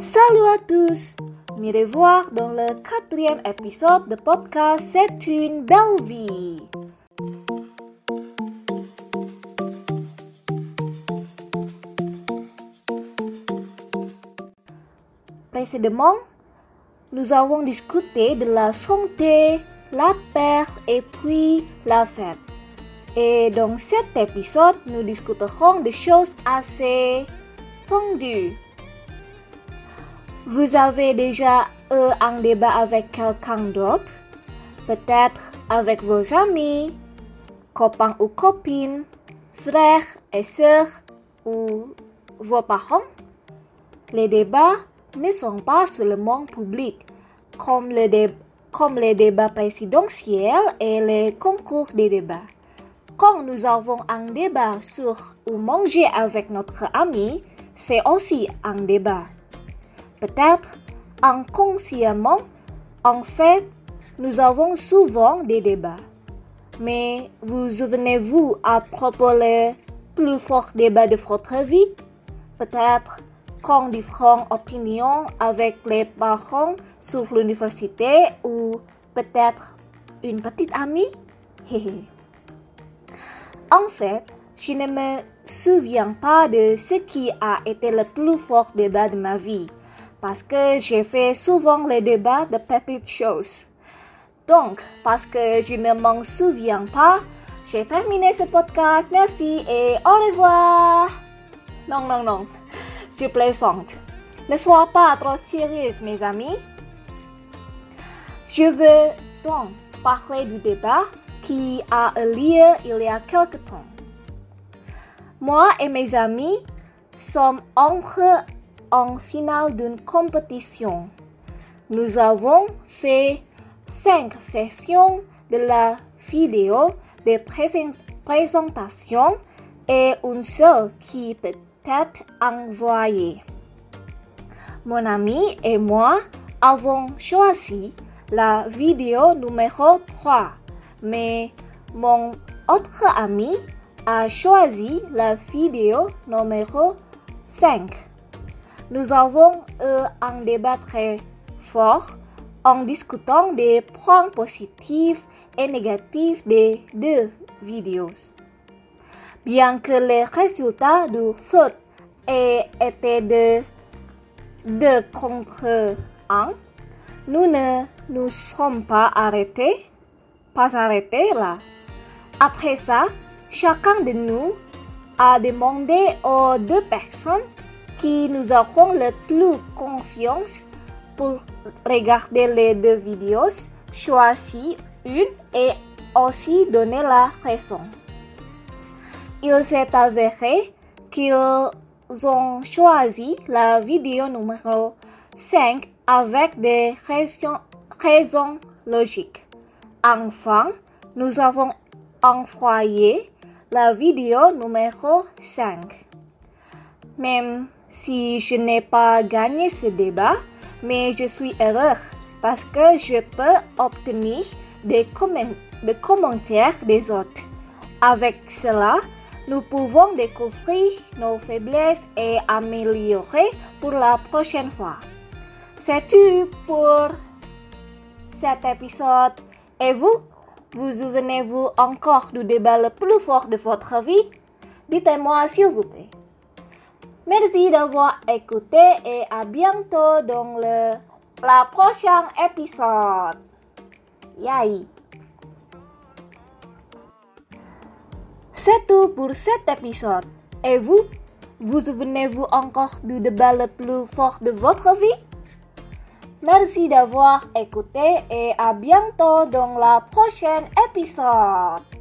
Salut à tous Me revoir dans le quatrième épisode de podcast C'est une belle vie. Précédemment, nous avons discuté de la santé, la perte et puis la fête. Et dans cet épisode, nous discuterons des choses assez tendues. Vous avez déjà eu un débat avec quelqu'un d'autre? Peut-être avec vos amis, copains ou copines, frères et sœurs ou vos parents? Les débats ne sont pas seulement publics, comme, le comme les débats présidentiels et les concours des débats. Quand nous avons un débat sur où manger avec notre ami, c'est aussi un débat. Peut-être inconsciemment, en fait, nous avons souvent des débats. Mais vous souvenez-vous à propos les plus forts débats de votre vie? Peut-être quand différentes opinions avec les parents sur l'université ou peut-être une petite amie? En fait, je ne me souviens pas de ce qui a été le plus fort débat de ma vie, parce que j'ai fait souvent les débats de petites choses. Donc, parce que je ne m'en souviens pas, j'ai terminé ce podcast. Merci et au revoir. Non, non, non, je plaisante. Ne sois pas trop sérieuse, mes amis. Je veux donc parler du débat qui a eu lieu il y a quelque temps. Moi et mes amis sommes entrés en finale d'une compétition. Nous avons fait cinq versions de la vidéo de présent- présentation et une seule qui peut être envoyée. Mon ami et moi avons choisi la vidéo numéro 3, mais mon autre ami a choisi la vidéo numéro 5. Nous avons eu un débat très fort en discutant des points positifs et négatifs des deux vidéos. Bien que les résultats du foot aient été de 2 contre 1, nous ne nous sommes pas arrêtés, pas arrêtés là. Après ça, chacun de nous a demandé aux deux personnes qui nous auront le plus confiance pour regarder les deux vidéos, choisir une et aussi donner la raison. Il s'est avéré qu'ils ont choisi la vidéo numéro 5 avec des raisons, raisons logiques. Enfin, nous avons envoyé la vidéo numéro 5. Même si je n'ai pas gagné ce débat, mais je suis heureux parce que je peux obtenir des, des commentaires des autres. Avec cela, nous pouvons découvrir nos faiblesses et améliorer pour la prochaine fois. C'est tout pour cet épisode? Et vous, vous souvenez-vous encore du débat le plus fort de votre vie? Dites-moi s'il vous plaît. Merci d'avoir écouté et à bientôt dans le la prochaine épisode. Yay! C'est tout pour cet épisode. Et vous, vous souvenez-vous encore du débat le plus fort de votre vie? Merci d'avoir écouté et à bientôt dans la prochaine épisode.